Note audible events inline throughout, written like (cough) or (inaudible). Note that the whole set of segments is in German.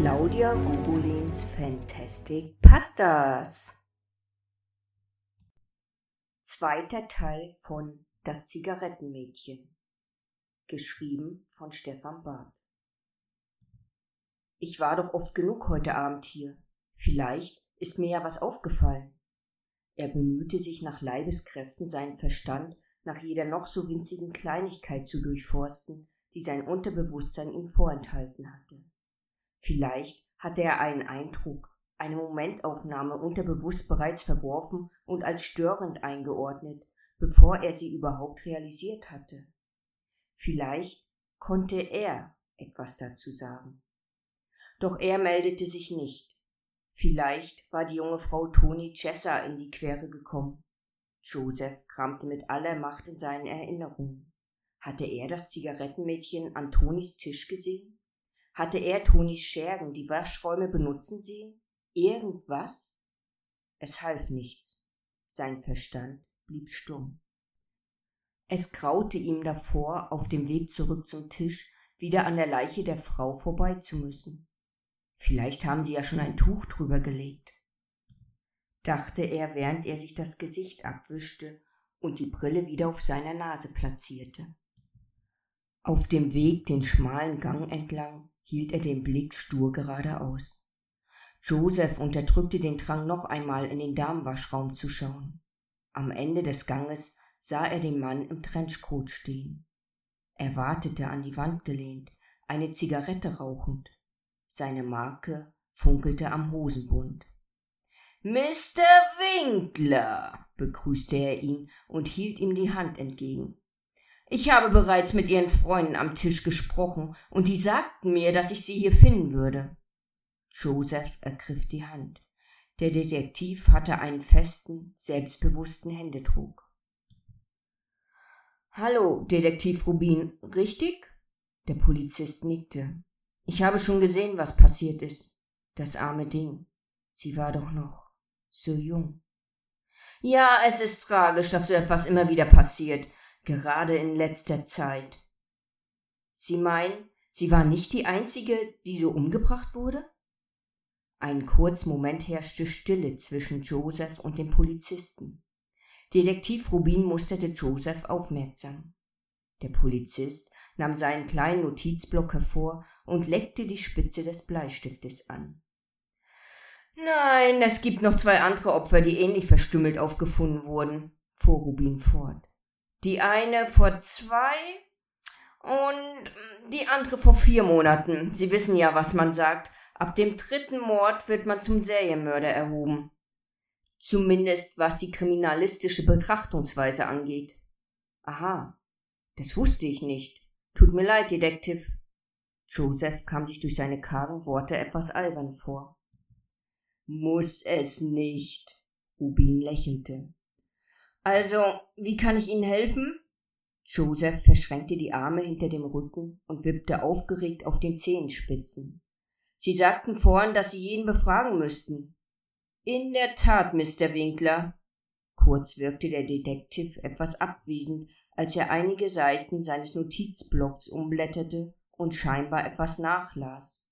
Claudia Gugolins Fantastic Pastas. Zweiter Teil von Das Zigarettenmädchen. Geschrieben von Stefan Barth. Ich war doch oft genug heute Abend hier. Vielleicht ist mir ja was aufgefallen. Er bemühte sich nach Leibeskräften, seinen Verstand nach jeder noch so winzigen Kleinigkeit zu durchforsten, die sein Unterbewusstsein ihm vorenthalten hatte. Vielleicht hatte er einen Eindruck, eine Momentaufnahme unterbewusst bereits verworfen und als störend eingeordnet, bevor er sie überhaupt realisiert hatte. Vielleicht konnte er etwas dazu sagen. Doch er meldete sich nicht. Vielleicht war die junge Frau Toni Chessa in die Quere gekommen. Joseph kramte mit aller Macht in seinen Erinnerungen. Hatte er das Zigarettenmädchen an Tonis Tisch gesehen? Hatte er Tonis Schergen die Waschräume benutzen sehen? Irgendwas? Es half nichts. Sein Verstand blieb stumm. Es graute ihm davor, auf dem Weg zurück zum Tisch wieder an der Leiche der Frau vorbei zu müssen. Vielleicht haben sie ja schon ein Tuch drüber gelegt, dachte er, während er sich das Gesicht abwischte und die Brille wieder auf seiner Nase platzierte. Auf dem Weg den schmalen Gang entlang hielt er den Blick stur geradeaus. Joseph unterdrückte den Drang, noch einmal in den Damenwaschraum zu schauen. Am Ende des Ganges sah er den Mann im Trenchcoat stehen. Er wartete an die Wand gelehnt, eine Zigarette rauchend. Seine Marke funkelte am Hosenbund. Mr. Winkler, begrüßte er ihn und hielt ihm die Hand entgegen. Ich habe bereits mit Ihren Freunden am Tisch gesprochen, und die sagten mir, dass ich Sie hier finden würde. Joseph ergriff die Hand. Der Detektiv hatte einen festen, selbstbewussten Händedruck. Hallo, Detektiv Rubin, richtig? Der Polizist nickte. Ich habe schon gesehen, was passiert ist. Das arme Ding. Sie war doch noch so jung. Ja, es ist tragisch, dass so etwas immer wieder passiert gerade in letzter Zeit. Sie meinen, sie war nicht die einzige, die so umgebracht wurde? Einen kurzen Moment herrschte Stille zwischen Joseph und dem Polizisten. Detektiv Rubin musterte Joseph aufmerksam. Der Polizist nahm seinen kleinen Notizblock hervor und leckte die Spitze des Bleistiftes an. Nein, es gibt noch zwei andere Opfer, die ähnlich verstümmelt aufgefunden wurden, fuhr Rubin fort. Die eine vor zwei und die andere vor vier Monaten. Sie wissen ja, was man sagt. Ab dem dritten Mord wird man zum Serienmörder erhoben. Zumindest was die kriminalistische Betrachtungsweise angeht. Aha, das wusste ich nicht. Tut mir leid, Detektiv. Joseph kam sich durch seine kargen Worte etwas albern vor. Muss es nicht. Rubin lächelte. Also, wie kann ich Ihnen helfen? Joseph verschränkte die Arme hinter dem Rücken und wippte aufgeregt auf den Zehenspitzen. Sie sagten vorhin, dass Sie jeden befragen müssten. In der Tat, Mr. Winkler. Kurz wirkte der Detektiv etwas abwesend, als er einige Seiten seines Notizblocks umblätterte und scheinbar etwas nachlas.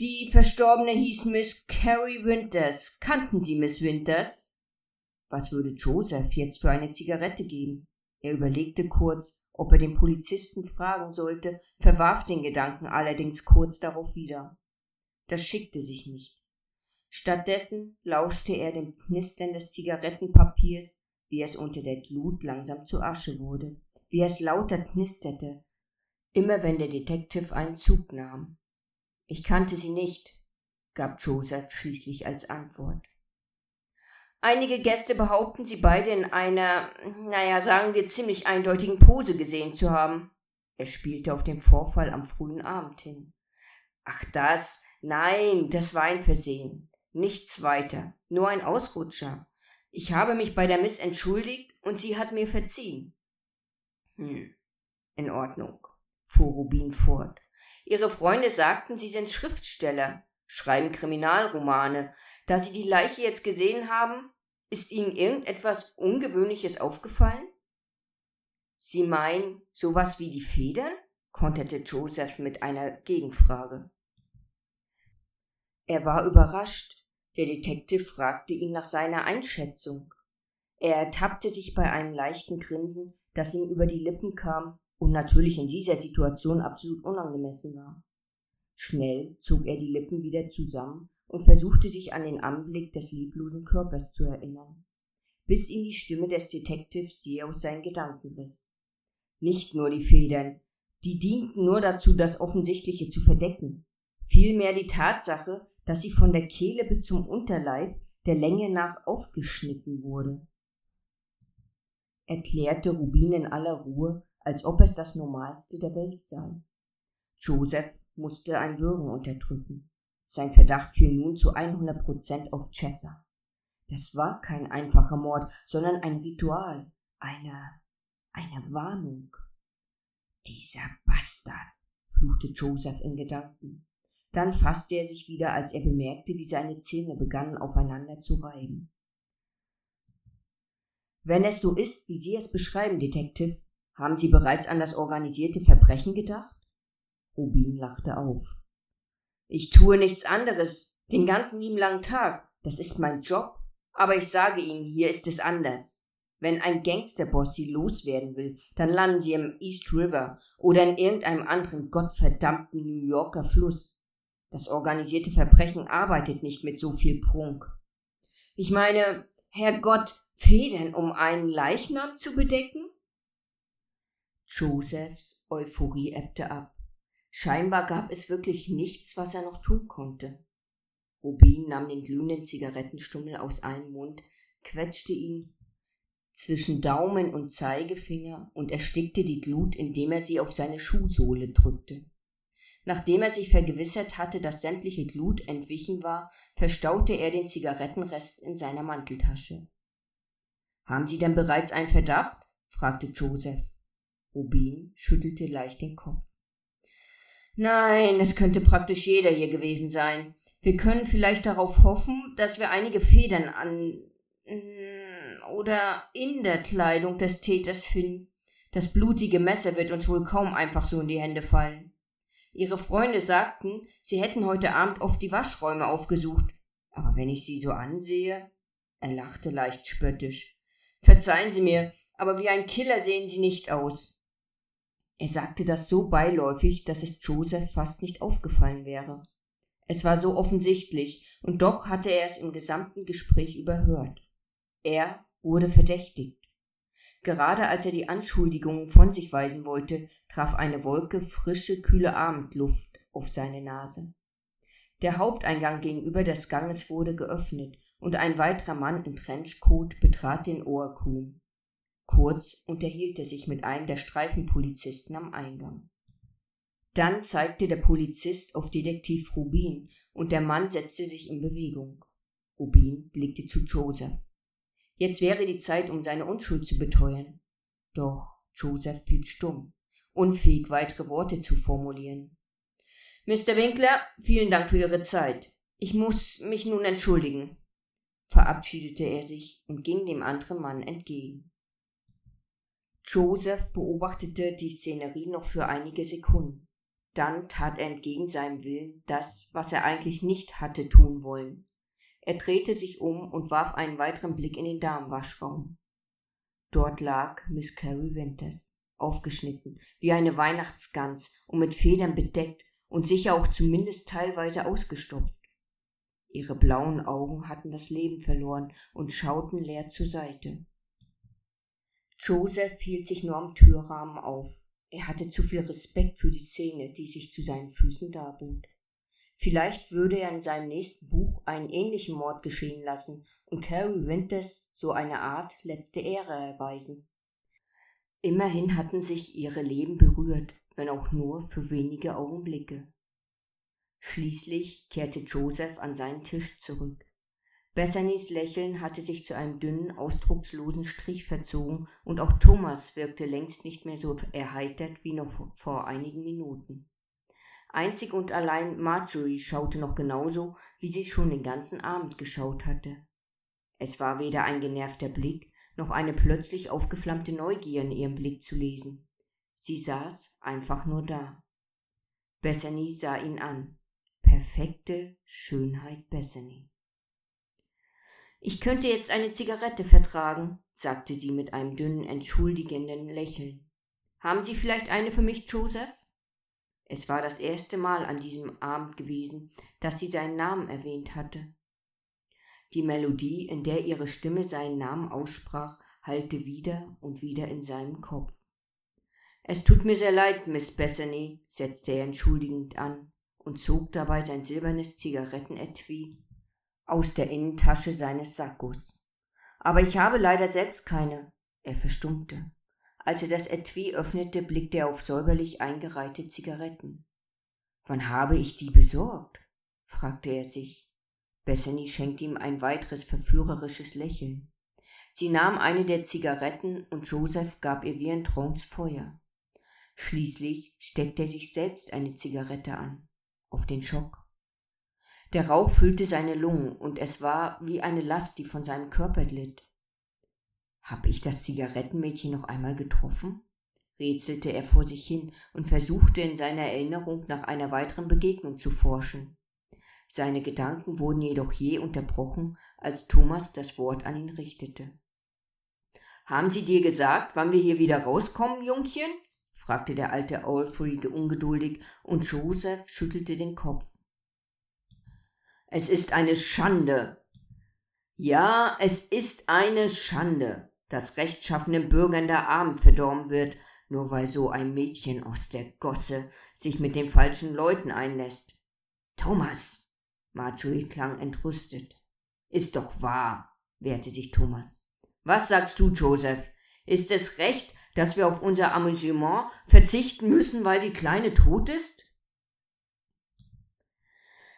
Die Verstorbene hieß Miss Carrie Winters. Kannten Sie Miss Winters? Was würde Joseph jetzt für eine Zigarette geben? Er überlegte kurz, ob er den Polizisten fragen sollte, verwarf den Gedanken allerdings kurz darauf wieder. Das schickte sich nicht. Stattdessen lauschte er dem Knistern des Zigarettenpapiers, wie es unter der Glut langsam zu Asche wurde, wie es lauter knisterte, immer wenn der Detective einen Zug nahm. Ich kannte sie nicht, gab Joseph schließlich als Antwort. Einige Gäste behaupten, sie beide in einer, naja, sagen wir, ziemlich eindeutigen Pose gesehen zu haben. Er spielte auf den Vorfall am frühen Abend hin. Ach das, nein, das war ein Versehen. Nichts weiter, nur ein Ausrutscher. Ich habe mich bei der Miss entschuldigt und sie hat mir verziehen. Hm, in Ordnung, fuhr Rubin fort. Ihre Freunde sagten, sie sind Schriftsteller, schreiben Kriminalromane. Da sie die Leiche jetzt gesehen haben, ist Ihnen irgendetwas Ungewöhnliches aufgefallen? Sie meinen sowas wie die Federn? konterte Joseph mit einer Gegenfrage. Er war überrascht. Der Detective fragte ihn nach seiner Einschätzung. Er ertappte sich bei einem leichten Grinsen, das ihm über die Lippen kam und natürlich in dieser Situation absolut unangemessen war. Schnell zog er die Lippen wieder zusammen und versuchte sich an den Anblick des leblosen Körpers zu erinnern, bis ihn die Stimme des Detectives sie aus seinen Gedanken riss. Nicht nur die Federn, die dienten nur dazu, das Offensichtliche zu verdecken, vielmehr die Tatsache, dass sie von der Kehle bis zum Unterleib der Länge nach aufgeschnitten wurde. Erklärte Rubin in aller Ruhe, als ob es das Normalste der Welt sei. Joseph musste ein Würgen unterdrücken. Sein Verdacht fiel nun zu 100 Prozent auf Chessa. Das war kein einfacher Mord, sondern ein Ritual, eine, eine Warnung. Dieser Bastard, fluchte Joseph in Gedanken. Dann fasste er sich wieder, als er bemerkte, wie seine Zähne begannen aufeinander zu reiben. Wenn es so ist, wie Sie es beschreiben, Detective, haben Sie bereits an das organisierte Verbrechen gedacht? Rubin lachte auf. Ich tue nichts anderes, den ganzen lieben langen Tag. Das ist mein Job. Aber ich sage Ihnen, hier ist es anders. Wenn ein Gangsterboss Sie loswerden will, dann landen Sie im East River oder in irgendeinem anderen gottverdammten New Yorker Fluss. Das organisierte Verbrechen arbeitet nicht mit so viel Prunk. Ich meine, Herrgott, Federn, um einen Leichnam zu bedecken? Josephs Euphorie ebbte ab. Scheinbar gab es wirklich nichts, was er noch tun konnte. Rubin nahm den glühenden Zigarettenstummel aus einem Mund, quetschte ihn zwischen Daumen und Zeigefinger und erstickte die Glut, indem er sie auf seine Schuhsohle drückte. Nachdem er sich vergewissert hatte, dass sämtliche Glut entwichen war, verstaute er den Zigarettenrest in seiner Manteltasche. Haben Sie denn bereits einen Verdacht? fragte Joseph. Rubin schüttelte leicht den Kopf. Nein, es könnte praktisch jeder hier gewesen sein. Wir können vielleicht darauf hoffen, dass wir einige Federn an mm, oder in der Kleidung des Täters finden. Das blutige Messer wird uns wohl kaum einfach so in die Hände fallen. Ihre Freunde sagten, sie hätten heute Abend oft die Waschräume aufgesucht. Aber wenn ich sie so ansehe. Er lachte leicht spöttisch. Verzeihen Sie mir, aber wie ein Killer sehen Sie nicht aus. Er sagte das so beiläufig, dass es Joseph fast nicht aufgefallen wäre. Es war so offensichtlich, und doch hatte er es im gesamten Gespräch überhört. Er wurde verdächtigt. Gerade als er die Anschuldigungen von sich weisen wollte, traf eine Wolke frische, kühle Abendluft auf seine Nase. Der Haupteingang gegenüber des Ganges wurde geöffnet, und ein weiterer Mann im Trenchcoat betrat den Ohrkuhn. Kurz unterhielt er sich mit einem der Streifenpolizisten am Eingang. Dann zeigte der Polizist auf Detektiv Rubin und der Mann setzte sich in Bewegung. Rubin blickte zu Joseph. Jetzt wäre die Zeit, um seine Unschuld zu beteuern. Doch Joseph blieb stumm, unfähig weitere Worte zu formulieren. Mr. Winkler, vielen Dank für Ihre Zeit. Ich muss mich nun entschuldigen, verabschiedete er sich und ging dem anderen Mann entgegen. Joseph beobachtete die Szenerie noch für einige Sekunden. Dann tat er entgegen seinem Willen das, was er eigentlich nicht hatte tun wollen. Er drehte sich um und warf einen weiteren Blick in den Damenwaschraum. Dort lag Miss Carrie Winters, aufgeschnitten, wie eine Weihnachtsgans und mit Federn bedeckt und sicher auch zumindest teilweise ausgestopft. Ihre blauen Augen hatten das Leben verloren und schauten leer zur Seite. Joseph hielt sich nur am Türrahmen auf. Er hatte zu viel Respekt für die Szene, die sich zu seinen Füßen darbot. Vielleicht würde er in seinem nächsten Buch einen ähnlichen Mord geschehen lassen und Carrie Winters so eine Art letzte Ehre erweisen. Immerhin hatten sich ihre Leben berührt, wenn auch nur für wenige Augenblicke. Schließlich kehrte Joseph an seinen Tisch zurück. Bessernys Lächeln hatte sich zu einem dünnen, ausdruckslosen Strich verzogen, und auch Thomas wirkte längst nicht mehr so erheitert wie noch vor einigen Minuten. Einzig und allein Marjorie schaute noch genauso, wie sie schon den ganzen Abend geschaut hatte. Es war weder ein genervter Blick, noch eine plötzlich aufgeflammte Neugier in ihrem Blick zu lesen. Sie saß einfach nur da. Bessany sah ihn an. perfekte Schönheit Bethany. Ich könnte jetzt eine Zigarette vertragen, sagte sie mit einem dünnen, entschuldigenden Lächeln. Haben Sie vielleicht eine für mich, Joseph? Es war das erste Mal an diesem Abend gewesen, dass sie seinen Namen erwähnt hatte. Die Melodie, in der ihre Stimme seinen Namen aussprach, hallte wieder und wieder in seinem Kopf. Es tut mir sehr leid, Miss Bethany, setzte er entschuldigend an und zog dabei sein silbernes Zigarettenetui aus der Innentasche seines Sackos. Aber ich habe leider selbst keine. Er verstummte. Als er das Etui öffnete, blickte er auf säuberlich eingereihte Zigaretten. Wann habe ich die besorgt? fragte er sich. Bessany schenkte ihm ein weiteres verführerisches Lächeln. Sie nahm eine der Zigaretten und Joseph gab ihr wie ein Trance Feuer. Schließlich steckte er sich selbst eine Zigarette an. Auf den Schock. Der Rauch füllte seine Lungen, und es war wie eine Last, die von seinem Körper glitt. Hab ich das Zigarettenmädchen noch einmal getroffen? rätselte er vor sich hin und versuchte in seiner Erinnerung nach einer weiteren Begegnung zu forschen. Seine Gedanken wurden jedoch je unterbrochen, als Thomas das Wort an ihn richtete. Haben Sie dir gesagt, wann wir hier wieder rauskommen, Jungchen? fragte der alte Alfred ungeduldig, und Joseph schüttelte den Kopf. Es ist eine Schande. Ja, es ist eine Schande, dass rechtschaffenen Bürgern der Abend verdorben wird, nur weil so ein Mädchen aus der Gosse sich mit den falschen Leuten einlässt. Thomas! Marjorie klang entrüstet. Ist doch wahr, wehrte sich Thomas. Was sagst du, Joseph? Ist es recht, dass wir auf unser Amüsement verzichten müssen, weil die Kleine tot ist?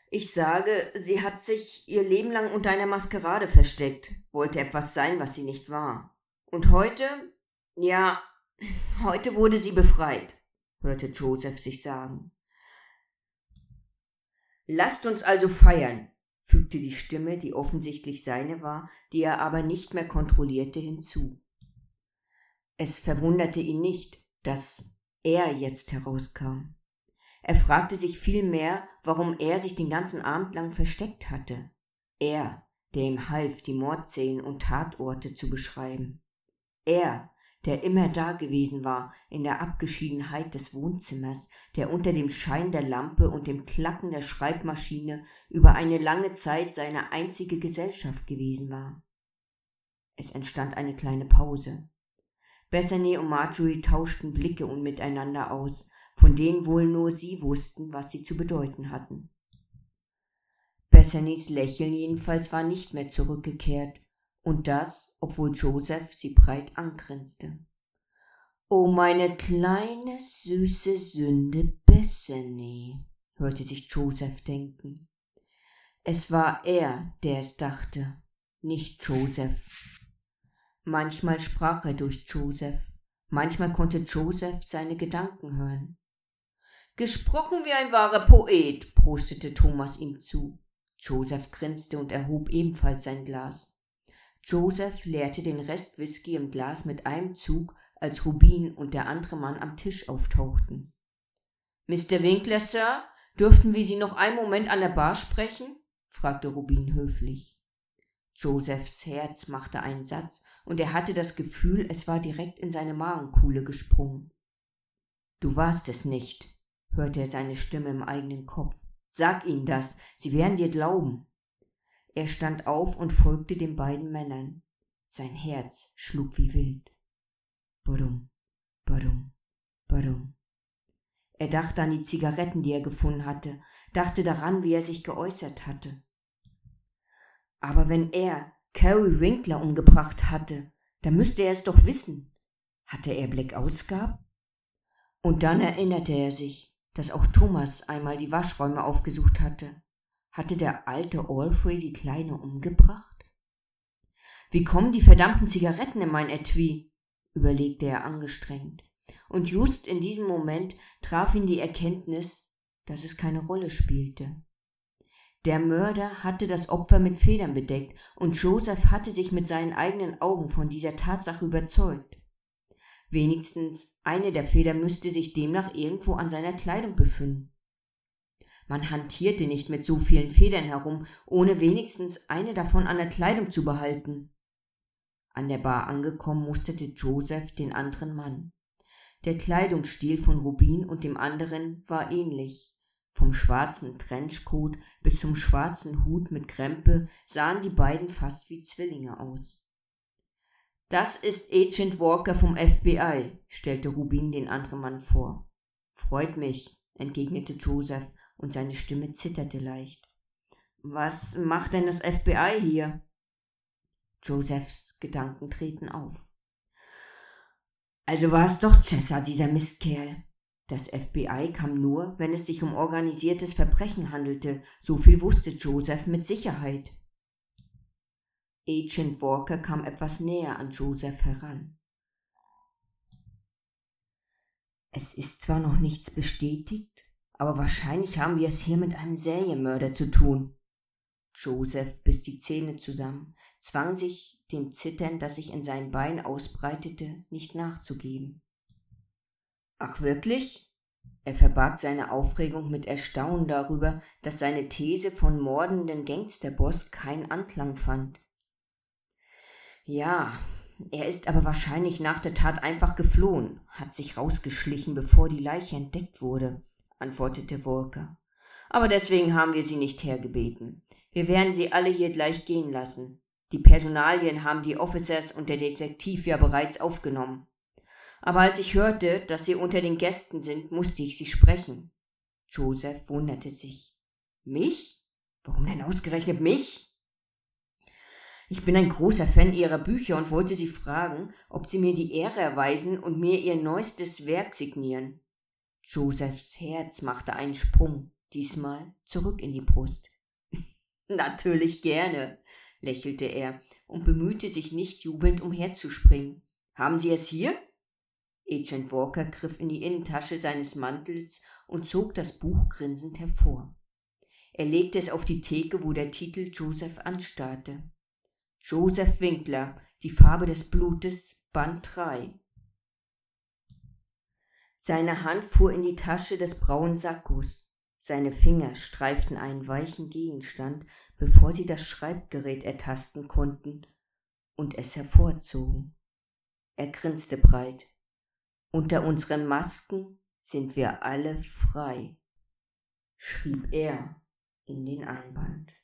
Ich sage, sie hat sich ihr Leben lang unter einer Maskerade versteckt, wollte etwas sein, was sie nicht war. Und heute, ja, (laughs) heute wurde sie befreit, hörte Joseph sich sagen. Lasst uns also feiern, fügte die Stimme, die offensichtlich seine war, die er aber nicht mehr kontrollierte, hinzu. Es verwunderte ihn nicht, dass er jetzt herauskam. Er fragte sich vielmehr, warum er sich den ganzen Abend lang versteckt hatte. Er, der ihm half, die Mordszenen und Tatorte zu beschreiben. Er, der immer da gewesen war, in der Abgeschiedenheit des Wohnzimmers, der unter dem Schein der Lampe und dem Klacken der Schreibmaschine über eine lange Zeit seine einzige Gesellschaft gewesen war. Es entstand eine kleine Pause. Bethany und Marjorie tauschten Blicke und miteinander aus, von denen wohl nur sie wussten, was sie zu bedeuten hatten. Bethany's Lächeln jedenfalls war nicht mehr zurückgekehrt, und das, obwohl Joseph sie breit angrinste. O meine kleine süße Sünde Bethany, hörte sich Joseph denken. Es war er, der es dachte, nicht Joseph. Manchmal sprach er durch Joseph, manchmal konnte Joseph seine Gedanken hören. Gesprochen wie ein wahrer Poet, prostete Thomas ihm zu. Joseph grinste und erhob ebenfalls sein Glas. Joseph leerte den Rest Whisky im Glas mit einem Zug, als Rubin und der andere Mann am Tisch auftauchten. Mr. Winkler, Sir, dürften wir Sie noch einen Moment an der Bar sprechen? fragte Rubin höflich. Josephs Herz machte einen Satz, und er hatte das Gefühl, es war direkt in seine Magenkuhle gesprungen. Du warst es nicht, hörte er seine Stimme im eigenen Kopf. Sag ihnen das, sie werden dir glauben. Er stand auf und folgte den beiden Männern. Sein Herz schlug wie wild. Badum, badum, badum. Er dachte an die Zigaretten, die er gefunden hatte, dachte daran, wie er sich geäußert hatte. Aber wenn er Carrie Winkler umgebracht hatte, dann müsste er es doch wissen. Hatte er Blackouts gehabt? Und dann erinnerte er sich, dass auch Thomas einmal die Waschräume aufgesucht hatte. Hatte der alte Alfred die Kleine umgebracht? Wie kommen die verdammten Zigaretten in mein Etui? überlegte er angestrengt. Und just in diesem Moment traf ihn die Erkenntnis, dass es keine Rolle spielte. Der Mörder hatte das Opfer mit Federn bedeckt, und Joseph hatte sich mit seinen eigenen Augen von dieser Tatsache überzeugt. Wenigstens eine der Federn müsste sich demnach irgendwo an seiner Kleidung befinden. Man hantierte nicht mit so vielen Federn herum, ohne wenigstens eine davon an der Kleidung zu behalten. An der Bar angekommen, musterte Joseph den anderen Mann. Der Kleidungsstil von Rubin und dem anderen war ähnlich. Vom schwarzen Trenchcoat bis zum schwarzen Hut mit Krempe sahen die beiden fast wie Zwillinge aus. Das ist Agent Walker vom FBI, stellte Rubin den anderen Mann vor. Freut mich, entgegnete Joseph, und seine Stimme zitterte leicht. Was macht denn das FBI hier? Josephs Gedanken treten auf. Also war es doch Chessa, dieser Mistkerl. Das FBI kam nur, wenn es sich um organisiertes Verbrechen handelte, so viel wusste Joseph mit Sicherheit. Agent Walker kam etwas näher an Joseph heran. Es ist zwar noch nichts bestätigt, aber wahrscheinlich haben wir es hier mit einem Serienmörder zu tun. Joseph biss die Zähne zusammen, zwang sich, dem Zittern, das sich in seinem Bein ausbreitete, nicht nachzugeben. Ach wirklich? Er verbarg seine Aufregung mit Erstaunen darüber, dass seine These von mordenden Gangsterboss keinen Anklang fand. Ja, er ist aber wahrscheinlich nach der Tat einfach geflohen, hat sich rausgeschlichen, bevor die Leiche entdeckt wurde, antwortete Walker. Aber deswegen haben wir sie nicht hergebeten. Wir werden sie alle hier gleich gehen lassen. Die Personalien haben die Officers und der Detektiv ja bereits aufgenommen aber als ich hörte, dass Sie unter den Gästen sind, musste ich Sie sprechen. Joseph wunderte sich. Mich? Warum denn ausgerechnet mich? Ich bin ein großer Fan Ihrer Bücher und wollte Sie fragen, ob Sie mir die Ehre erweisen und mir Ihr neuestes Werk signieren. Josephs Herz machte einen Sprung, diesmal zurück in die Brust. (laughs) Natürlich gerne, lächelte er und bemühte sich nicht jubelnd umherzuspringen. Haben Sie es hier? Agent Walker griff in die Innentasche seines Mantels und zog das Buch grinsend hervor. Er legte es auf die Theke, wo der Titel Joseph anstarrte. Joseph Winkler, die Farbe des Blutes, Band 3. Seine Hand fuhr in die Tasche des braunen Sackos. Seine Finger streiften einen weichen Gegenstand, bevor sie das Schreibgerät ertasten konnten und es hervorzogen. Er grinste breit. Unter unseren Masken sind wir alle frei, schrieb er in den Einband.